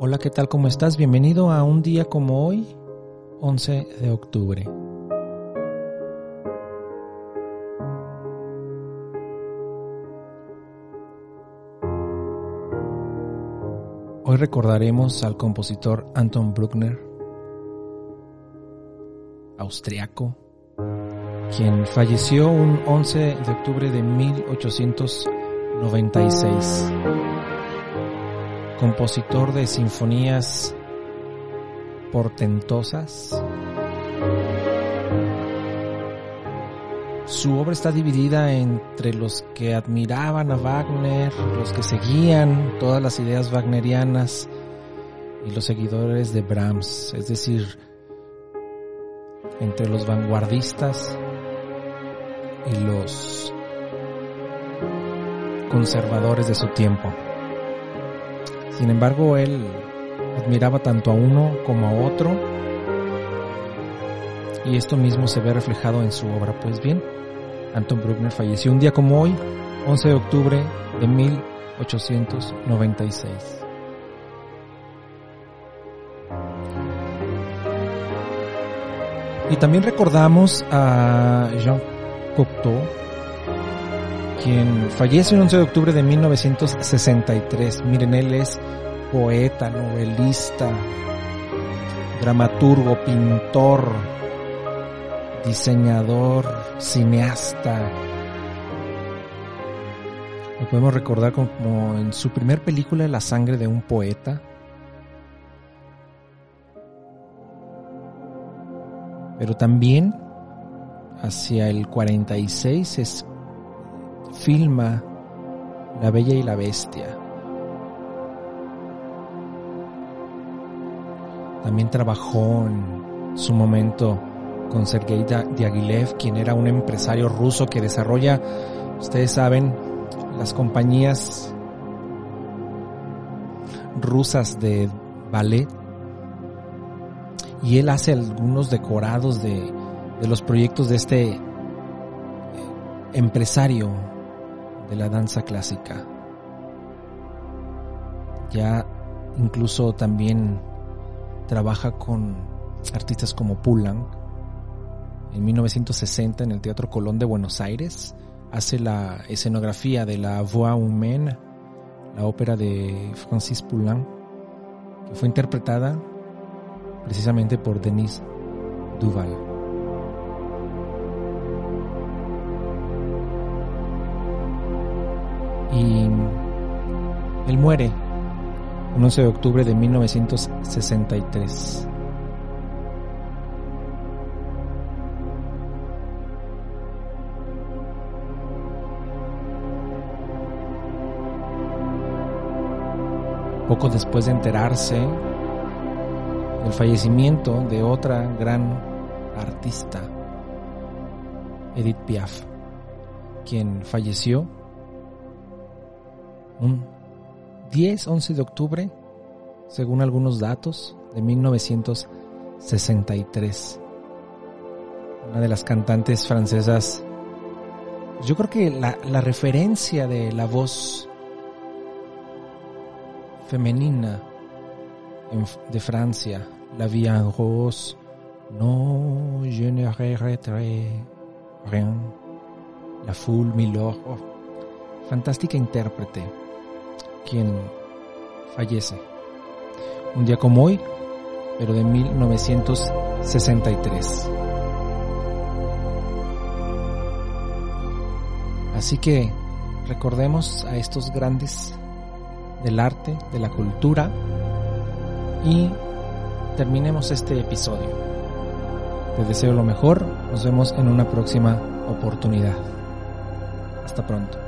Hola, ¿qué tal? ¿Cómo estás? Bienvenido a un día como hoy, 11 de octubre. Hoy recordaremos al compositor Anton Bruckner, austriaco, quien falleció un 11 de octubre de 1896 compositor de sinfonías portentosas. Su obra está dividida entre los que admiraban a Wagner, los que seguían todas las ideas wagnerianas y los seguidores de Brahms, es decir, entre los vanguardistas y los conservadores de su tiempo. Sin embargo, él admiraba tanto a uno como a otro y esto mismo se ve reflejado en su obra. Pues bien, Anton Bruckner falleció un día como hoy, 11 de octubre de 1896. Y también recordamos a Jean Cocteau, quien fallece el 11 de octubre de 1963. Miren, él es poeta, novelista, dramaturgo, pintor, diseñador, cineasta. Lo podemos recordar como en su primer película La sangre de un poeta. Pero también hacia el 46 es filma La Bella y la Bestia. También trabajó en su momento con Sergei Diaghilev, quien era un empresario ruso que desarrolla, ustedes saben, las compañías rusas de ballet. Y él hace algunos decorados de, de los proyectos de este empresario de la danza clásica. Ya incluso también trabaja con artistas como Poulenc. En 1960 en el Teatro Colón de Buenos Aires hace la escenografía de la Voix Humaine, la ópera de Francis Poulenc, que fue interpretada precisamente por Denise Duval. Y él muere el 11 de octubre de 1963. Poco después de enterarse del fallecimiento de otra gran artista, Edith Piaf, quien falleció un 10-11 de octubre, según algunos datos, de 1963. Una de las cantantes francesas, yo creo que la, la referencia de la voz femenina de Francia, La Vie en Rose, No, je ne regretterai rien, La Foule Milord, oh, fantástica intérprete quien fallece. Un día como hoy, pero de 1963. Así que recordemos a estos grandes del arte, de la cultura y terminemos este episodio. Te deseo lo mejor, nos vemos en una próxima oportunidad. Hasta pronto.